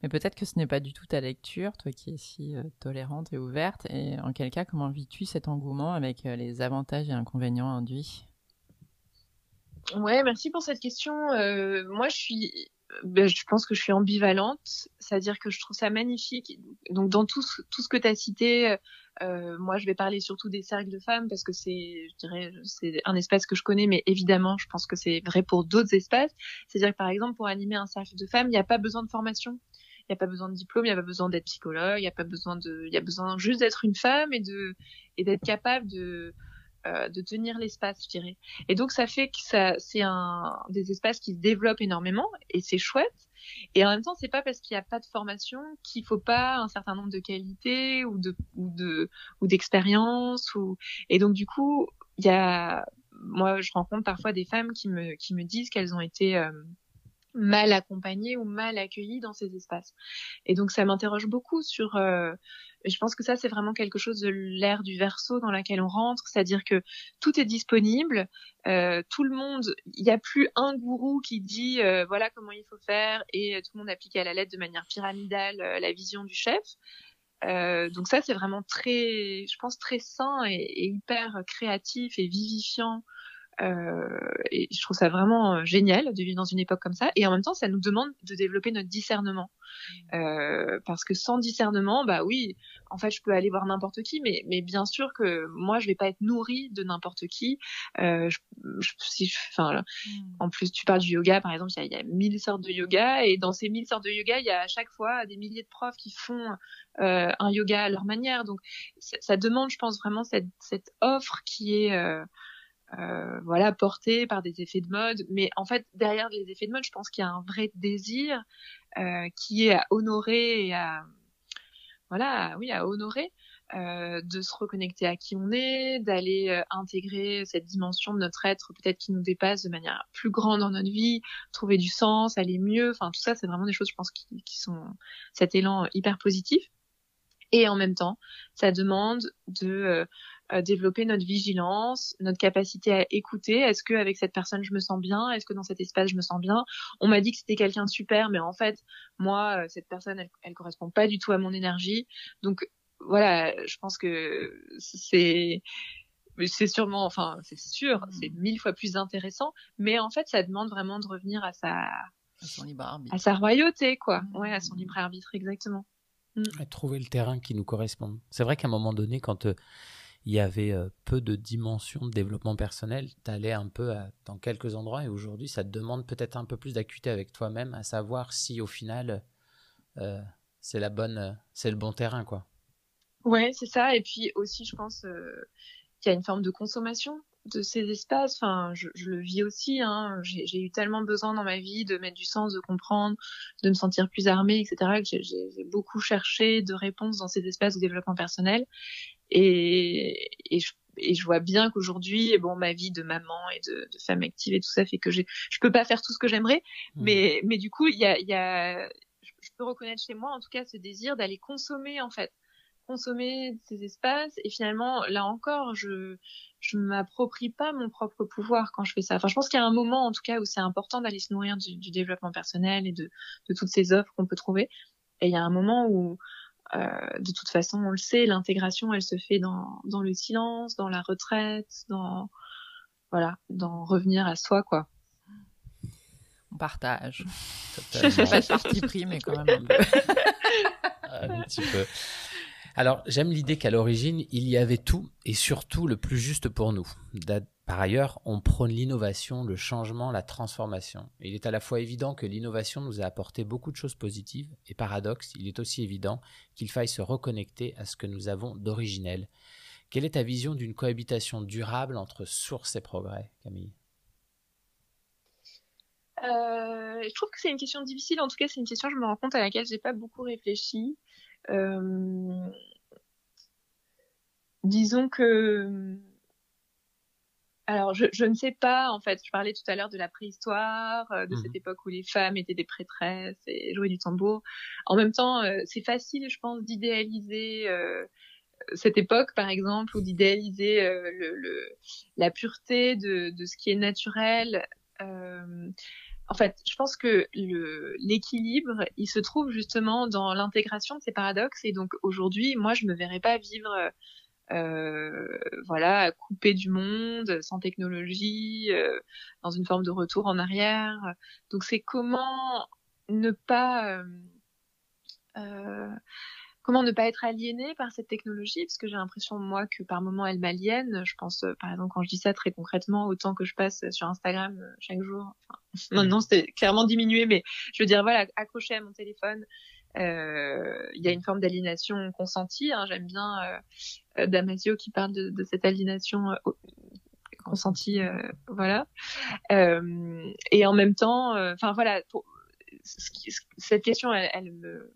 Mais peut-être que ce n'est pas du tout ta lecture, toi qui es si euh, tolérante et ouverte. Et en quel cas, comment vis-tu cet engouement avec euh, les avantages et inconvénients induits?
Ouais, merci pour cette question. Euh, moi, je suis, ben, je pense que je suis ambivalente, c'est-à-dire que je trouve ça magnifique. Donc, dans tout ce, tout ce que tu as cité, euh, moi, je vais parler surtout des cercles de femmes parce que c'est, je dirais, c'est un espace que je connais, mais évidemment, je pense que c'est vrai pour d'autres espaces. C'est-à-dire que par exemple, pour animer un cercle de femmes, il n'y a pas besoin de formation. Il n'y a pas besoin de diplôme, il n'y a pas besoin d'être psychologue, il n'y a pas besoin de, il y a besoin juste d'être une femme et de, et d'être capable de, euh, de tenir l'espace, je dirais. Et donc ça fait que ça, c'est un des espaces qui se développent énormément et c'est chouette. Et en même temps, c'est pas parce qu'il n'y a pas de formation qu'il faut pas un certain nombre de qualités ou de ou de ou d'expérience ou et donc du coup, il y a moi je rencontre parfois des femmes qui me qui me disent qu'elles ont été euh, mal accompagnées ou mal accueillies dans ces espaces. Et donc ça m'interroge beaucoup sur euh, je pense que ça, c'est vraiment quelque chose de l'ère du verso dans laquelle on rentre, c'est-à-dire que tout est disponible, euh, tout le monde, il n'y a plus un gourou qui dit euh, voilà comment il faut faire et tout le monde applique à la lettre de manière pyramidale euh, la vision du chef. Euh, donc ça, c'est vraiment très, je pense, très sain et, hyper créatif et vivifiant et je trouve ça vraiment euh, génial de vivre dans une époque comme ça. Et en même temps, ça nous demande de développer notre discernement. Mmh. Euh, parce que sans discernement, bah oui, en fait, je peux aller voir n'importe qui, mais, mais bien sûr que moi, je vais pas être nourrie de n'importe qui. Euh, je, je, si enfin, mmh. En plus, tu parles du yoga, par exemple, il y y a mille sortes de yoga. Et dans ces mille sortes de yoga, il y a à chaque fois des milliers de profs qui font euh, un yoga à leur manière. Donc, ça, ça, demande, je pense, vraiment cette, cette offre qui est... Euh, euh, voilà, porté par des effets de mode. Mais en fait, derrière les effets de mode, je pense qu'il y a un vrai désir euh, qui est à honorer et à voilà, oui, à honorer, euh, de se reconnecter à qui on est, d'aller euh, intégrer cette dimension de notre être peut-être qui nous dépasse de manière plus grande dans notre vie, trouver du sens, aller mieux. Enfin, tout ça, c'est vraiment des choses, je pense, qui, qui sont cet élan hyper positif. Et en même temps, ça demande de euh, développer notre vigilance, notre capacité à écouter. Est-ce que avec cette personne je me sens bien? Est-ce que dans cet espace je me sens bien? On m'a dit que c'était quelqu'un de super, mais en fait, moi, cette personne, elle, elle correspond pas du tout à mon énergie. Donc voilà, je pense que c'est c'est sûrement, enfin, c'est sûr, mmh. c'est mille fois plus intéressant, mais en fait, ça demande vraiment de revenir à sa,
à son libre arbitre.
À sa royauté, quoi. Mmh. Ouais, à son libre arbitre, exactement.
Mmh. À trouver le terrain qui nous correspond. C'est vrai qu'à un moment donné, quand euh, il y avait euh, peu de dimensions de développement personnel, tu allais un peu dans quelques endroits, et aujourd'hui, ça te demande peut-être un peu plus d'acuité avec toi-même, à savoir si au final, euh, c'est la bonne, c'est le bon terrain, quoi.
Ouais, c'est ça. Et puis aussi, je pense euh, qu'il y a une forme de consommation de ces espaces. Enfin, je, je le vis aussi. Hein. J'ai eu tellement besoin dans ma vie de mettre du sens, de comprendre, de me sentir plus armée, etc. Que j'ai beaucoup cherché de réponses dans ces espaces de développement personnel. Et, et, je, et je vois bien qu'aujourd'hui, bon, ma vie de maman et de, de, femme active et tout ça fait que je peux pas faire tout ce que j'aimerais. Mmh. Mais, mais du coup, il y a, y a, je peux reconnaître chez moi, en tout cas, ce désir d'aller consommer, en fait consommer ces espaces et finalement là encore je je m'approprie pas mon propre pouvoir quand je fais ça. Enfin je pense qu'il y a un moment en tout cas où c'est important d'aller se nourrir du, du, développement personnel et de, de toutes ces offres qu'on peut trouver. Et il y a un moment où euh, de toute façon on le sait l'intégration elle se fait dans dans le silence dans la retraite dans voilà dans revenir à soi quoi.
On partage. Pas de parti pris mais quand même un peu.
Un petit peu alors, j'aime l'idée qu'à l'origine, il y avait tout et surtout le plus juste pour nous. Par ailleurs, on prône l'innovation, le changement, la transformation. il est à la fois évident que l'innovation nous a apporté beaucoup de choses positives, et paradoxe, il est aussi évident qu'il faille se reconnecter à ce que nous avons d'originel. Quelle est ta vision d'une cohabitation durable entre source et progrès, Camille?
Euh, je trouve que c'est une question difficile. En tout cas, c'est une question, je me rends compte, à laquelle j'ai pas beaucoup réfléchi. Euh, disons que alors, je, je, ne sais pas, en fait, je parlais tout à l'heure de la préhistoire, euh, de cette mhm. époque où les femmes étaient des prêtresses et jouaient du tambour. En même temps, euh, c'est facile, je pense, d'idéaliser euh, cette époque, par exemple, ou d'idéaliser le, le, la pureté de, de, ce qui est naturel en fait, je pense que l'équilibre, il se trouve justement dans l'intégration de ces paradoxes. Et donc aujourd'hui, moi, je me verrais pas vivre, euh, voilà, coupé du monde, sans technologie, euh, dans une forme de retour en arrière. Donc c'est comment ne pas euh, euh comment ne pas être aliéné par cette technologie? Parce que j'ai l'impression moi que par moments elle m'aliène. Je pense euh, par exemple quand je dis ça très concrètement autant que je passe sur Instagram euh, chaque jour enfin, maintenant c'est clairement diminué mais je veux dire voilà accroché à mon téléphone euh, il y a une forme d'aliénation consentie hein, j'aime bien Damasio qui parle de, de cette aliénation consentie voilà. Et en même temps enfin voilà pour, cette question elle, elle me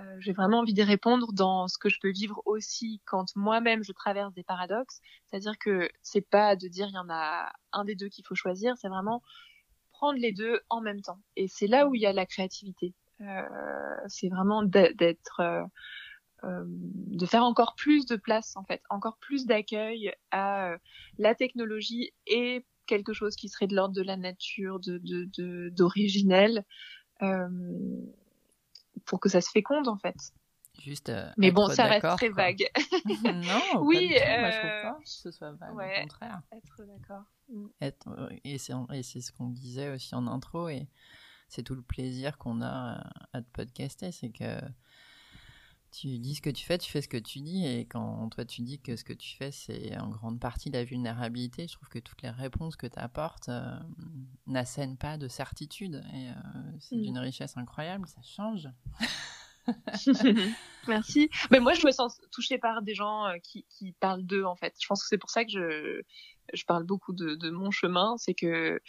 euh, j'ai vraiment envie d'y répondre dans ce que je peux vivre aussi quand moi-même je traverse des paradoxes. C'est-à-dire que c'est pas de dire il y en a un des deux qu'il faut choisir, c'est vraiment prendre les deux en même temps. Et c'est là où il y a la créativité. Euh, c'est vraiment d'être, euh, de faire encore plus de place en fait, encore plus d'accueil à la technologie et quelque chose qui serait de l'ordre de la nature, de d'originel. Pour que ça se féconde en fait.
Juste. Euh,
mais bon, ça reste très vague.
non, oui, pas euh... moi je trouve pas que ce soit vague, ouais, au contraire.
Être d'accord. Mm.
Euh, et c'est ce qu'on disait aussi en intro, et c'est tout le plaisir qu'on a euh, à te podcaster, c'est que tu dis ce que tu fais, tu fais ce que tu dis, et quand toi tu dis que ce que tu fais c'est en grande partie la vulnérabilité, je trouve que toutes les réponses que tu apportes euh, n'assènent pas de certitude, et euh, c'est mm. d'une richesse incroyable, ça change.
Merci. Mais moi je me sens touchée par des gens euh, qui, qui parlent d'eux en fait. Je pense que c'est pour ça que je, je parle beaucoup de, de mon chemin, c'est que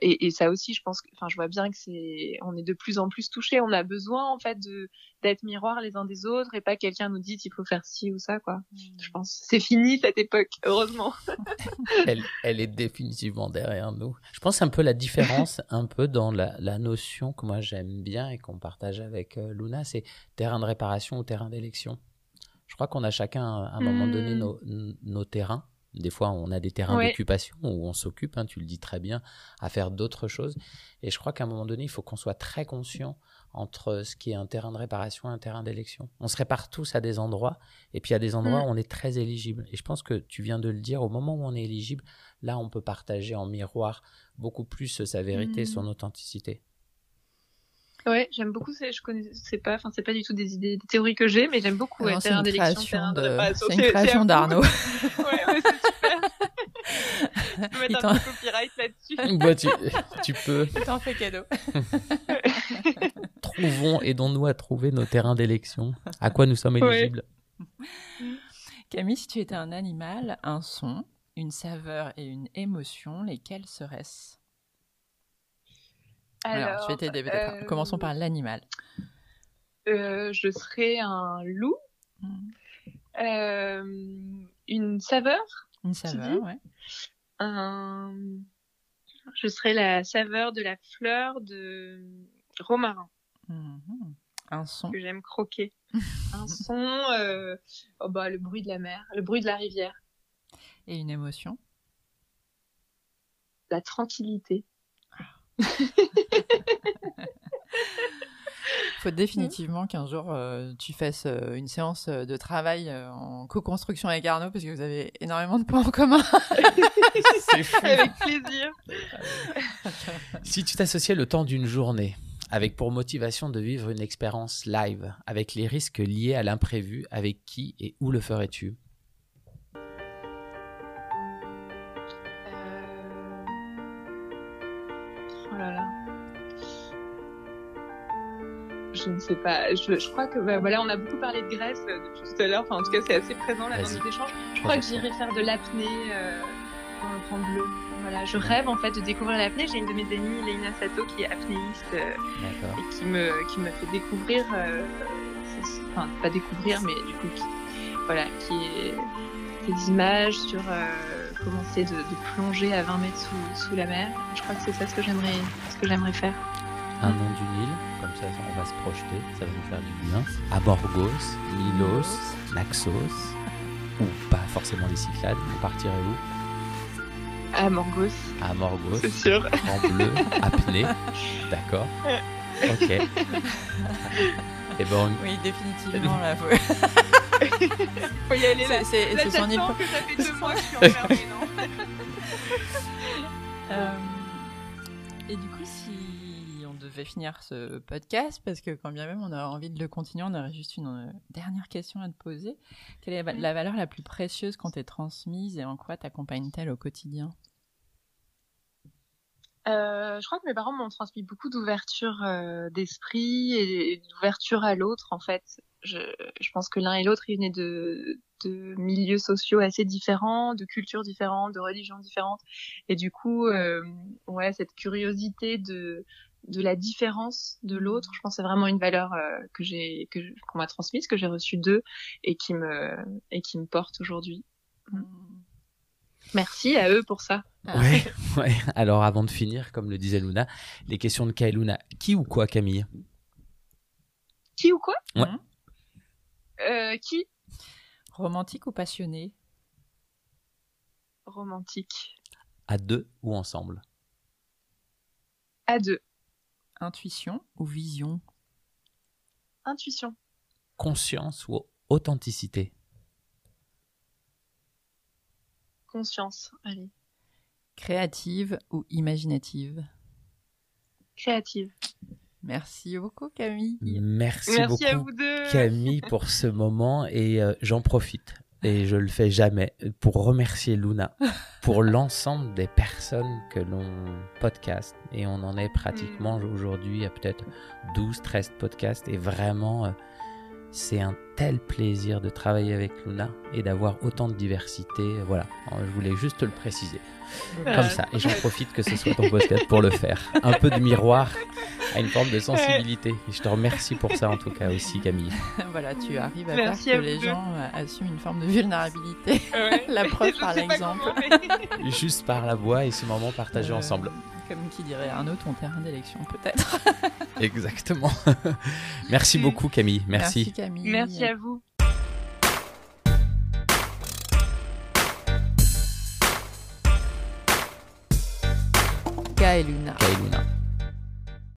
et, et, ça aussi, je pense que, enfin, je vois bien que c'est, on est de plus en plus touché. On a besoin en fait de d'être miroir les uns des autres et pas quelqu'un nous dit il faut faire ci ou ça quoi. Mmh. Je pense c'est fini cette époque, heureusement.
elle, elle est définitivement derrière nous. Je pense un peu la différence, un peu dans la, la notion que moi j'aime bien et qu'on partage avec euh, Luna, c'est terrain de réparation ou terrain d'élection. Je crois qu'on a chacun à un moment donné mmh. nos, nos terrains des fois, on a des terrains d'occupation où on s'occupe, hein, tu le dis très bien, à faire d'autres choses. Et je crois qu'à un moment donné, il faut qu'on soit très conscient entre ce qui est un terrain de réparation et un terrain d'élection. On se répare tous à des endroits, et puis à des endroits mm. où on est très éligible. Et je pense que tu viens de le dire, au moment où on est éligible, là, on peut partager en miroir beaucoup plus sa vérité, son mm. authenticité.
Ouais, j'aime beaucoup. Je connais, c'est pas, enfin, c'est pas du tout des idées, des théories que j'ai, mais j'aime beaucoup. Ouais,
terrain d'élection, de... C'est une création d'Arnaud.
ouais, ouais c'est super. je peux mettre un peu copyright là-dessus.
Bah, tu, tu peux.
t'en fais cadeau.
Trouvons, aidons-nous à trouver nos terrains d'élection. À quoi nous sommes éligibles?
Camille, si tu étais un animal, un son, une saveur et une émotion, lesquels seraient-ce? Alors, je vais t'aider euh, Commençons par l'animal.
Euh, je serais un loup. Hmm. Euh, une saveur.
Une saveur, ouais.
Un... Je serais la saveur de la fleur de romarin.
Mhm. Un son.
Que j'aime croquer. un son, oh bah, le bruit de la mer, le bruit de la rivière.
Et une émotion
La tranquillité.
Faut définitivement qu'un jour euh, tu fasses euh, une séance euh, de travail en co-construction avec Arnaud parce que vous avez énormément de points en commun.
C'est fou. Avec plaisir.
si tu t'associais le temps d'une journée avec pour motivation de vivre une expérience live avec les risques liés à l'imprévu, avec qui et où le ferais-tu?
Je ne sais pas. Je, crois que bah, voilà, on a beaucoup parlé de Grèce euh, depuis tout à l'heure. Enfin, en tout cas, c'est assez présent là dans nos échanges. Je crois que j'irai faire de l'apnée euh, dans le temps bleu. Voilà, je rêve en fait de découvrir l'apnée. J'ai une de mes amies, Leina Sato, qui est apnéiste euh, et qui me qui me fait découvrir. Enfin, pas découvrir, mais du coup, qui, voilà, qui est des images sur comment c'est de, de, plonger à 20 mètres sous, sous la mer. Je crois que c'est ça ce que j'aimerais ce que j'aimerais faire
un nom d'une île, comme ça on va se projeter, ça va nous faire du bien. Amorgos, Milos, Naxos, ou pas forcément les Cyclades, vous partirez où?
Amorgos.
Amorgos.
C'est sûr.
En bleu, apnée. D'accord. Ok. Et
eh ben Oui, définitivement là. Faut...
faut y aller là. C'est
son île.
que ça fait deux mois que je suis enfermée, non?
Euh... Et du coup, si devait finir ce podcast parce que quand bien même on a envie de le continuer, on aurait juste une euh, dernière question à te poser. Quelle est la valeur la plus précieuse qu'on t'ait transmise et en quoi t'accompagne-t-elle au quotidien?
Euh, je crois que mes parents m'ont transmis beaucoup d'ouverture euh, d'esprit et d'ouverture à l'autre. En fait, je, je pense que l'un et l'autre, ils venaient de, de milieux sociaux assez différents, de cultures différentes, de religions différentes, et du coup, euh, ouais, cette curiosité de de la différence de l'autre. Je pense que c'est vraiment une valeur euh, que j'ai que qu'on m'a transmise, que j'ai reçue d'eux et qui me et qui me porte aujourd'hui. Mm. Merci à eux pour ça.
Ouais, ouais. Alors avant de finir, comme le disait Luna, les questions de Kailuna. Qui ou quoi, Camille?
Qui ou quoi?
Ouais.
Euh, qui?
Romantique ou passionné
Romantique.
À deux ou ensemble?
À deux.
Intuition ou vision?
Intuition.
Conscience ou authenticité?
Conscience, allez.
Créative ou imaginative?
Créative.
Merci beaucoup Camille.
Merci,
Merci
beaucoup
à vous deux.
Camille pour ce moment et euh, j'en profite et je le fais jamais pour remercier Luna pour l'ensemble des personnes que l'on podcast. Et on en est pratiquement aujourd'hui à peut-être 12 13 podcasts. Et vraiment euh, c'est un tel plaisir de travailler avec Luna et d'avoir autant de diversité. Voilà, je voulais juste le préciser. Comme ça. Et j'en profite que ce soit ton podcast pour le faire. Un peu de miroir à une forme de sensibilité. Et je te remercie pour ça en tout cas aussi, Camille.
voilà, tu arrives à faire que les gens euh, assument une forme de vulnérabilité. la preuve par l'exemple.
Juste par la voix et ce moment partagé euh, ensemble.
Comme qui dirait Arnaud, ton terrain d'élection peut-être.
Exactement. Merci beaucoup Camille. Merci.
Merci Camille.
Merci à vous.
Kai Luna.
Kai Luna.